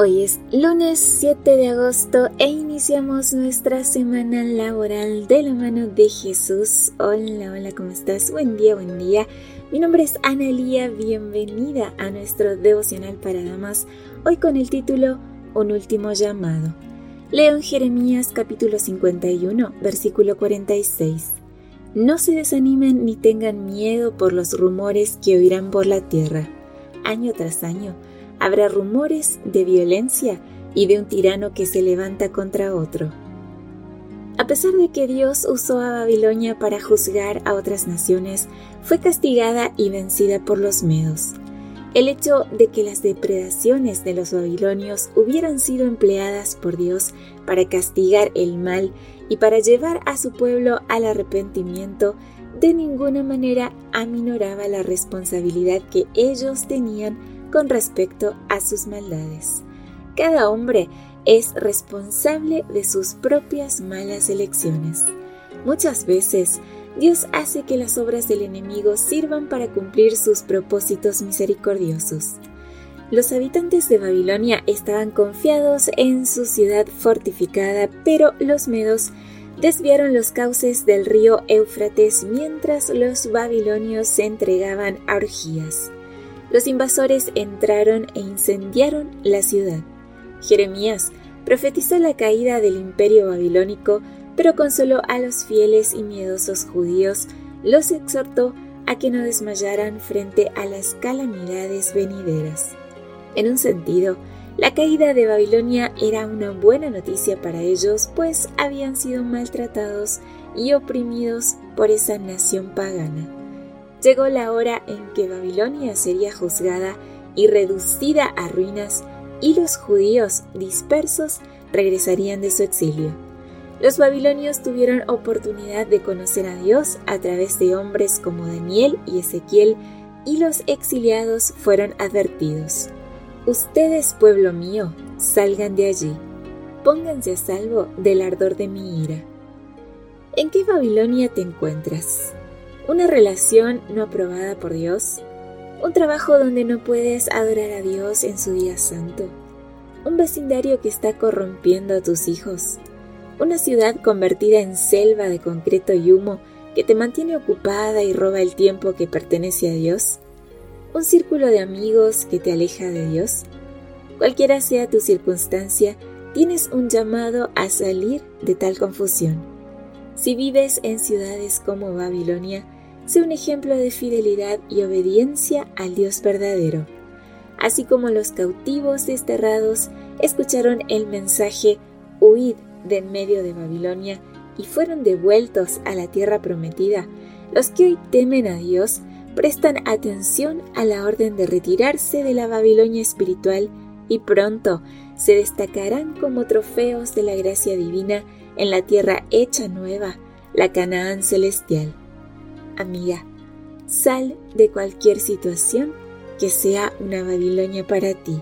Hoy es lunes 7 de agosto e iniciamos nuestra semana laboral de la mano de Jesús. Hola, hola, ¿cómo estás? Buen día, buen día. Mi nombre es Analía, bienvenida a nuestro devocional para damas, hoy con el título Un último llamado. Leo en Jeremías capítulo 51, versículo 46. No se desanimen ni tengan miedo por los rumores que oirán por la tierra. Año tras año, habrá rumores de violencia y de un tirano que se levanta contra otro. A pesar de que Dios usó a Babilonia para juzgar a otras naciones, fue castigada y vencida por los medos. El hecho de que las depredaciones de los babilonios hubieran sido empleadas por Dios para castigar el mal y para llevar a su pueblo al arrepentimiento de ninguna manera aminoraba la responsabilidad que ellos tenían con respecto a sus maldades. Cada hombre es responsable de sus propias malas elecciones. Muchas veces Dios hace que las obras del enemigo sirvan para cumplir sus propósitos misericordiosos. Los habitantes de Babilonia estaban confiados en su ciudad fortificada, pero los medos desviaron los cauces del río Éufrates mientras los babilonios se entregaban a orgías los invasores entraron e incendiaron la ciudad. Jeremías profetizó la caída del imperio babilónico, pero consoló a los fieles y miedosos judíos, los exhortó a que no desmayaran frente a las calamidades venideras. En un sentido, la caída de Babilonia era una buena noticia para ellos, pues habían sido maltratados y oprimidos por esa nación pagana llegó la hora en que Babilonia sería juzgada y reducida a ruinas y los judíos dispersos regresarían de su exilio. Los babilonios tuvieron oportunidad de conocer a Dios a través de hombres como Daniel y Ezequiel y los exiliados fueron advertidos. Ustedes, pueblo mío, salgan de allí, pónganse a salvo del ardor de mi ira. ¿En qué Babilonia te encuentras? Una relación no aprobada por Dios, un trabajo donde no puedes adorar a Dios en su día santo, un vecindario que está corrompiendo a tus hijos, una ciudad convertida en selva de concreto y humo que te mantiene ocupada y roba el tiempo que pertenece a Dios, un círculo de amigos que te aleja de Dios. Cualquiera sea tu circunstancia, tienes un llamado a salir de tal confusión. Si vives en ciudades como Babilonia, sea un ejemplo de fidelidad y obediencia al Dios verdadero. Así como los cautivos desterrados escucharon el mensaje Huid de en medio de Babilonia y fueron devueltos a la tierra prometida, los que hoy temen a Dios prestan atención a la orden de retirarse de la Babilonia espiritual y pronto se destacarán como trofeos de la gracia divina en la tierra hecha nueva, la Canaán celestial amiga, sal de cualquier situación que sea una Babilonia para ti.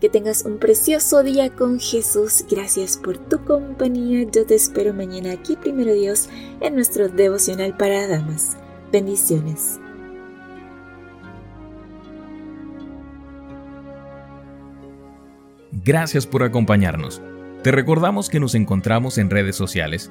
Que tengas un precioso día con Jesús. Gracias por tu compañía. Yo te espero mañana aquí, primero Dios, en nuestro devocional para damas. Bendiciones. Gracias por acompañarnos. Te recordamos que nos encontramos en redes sociales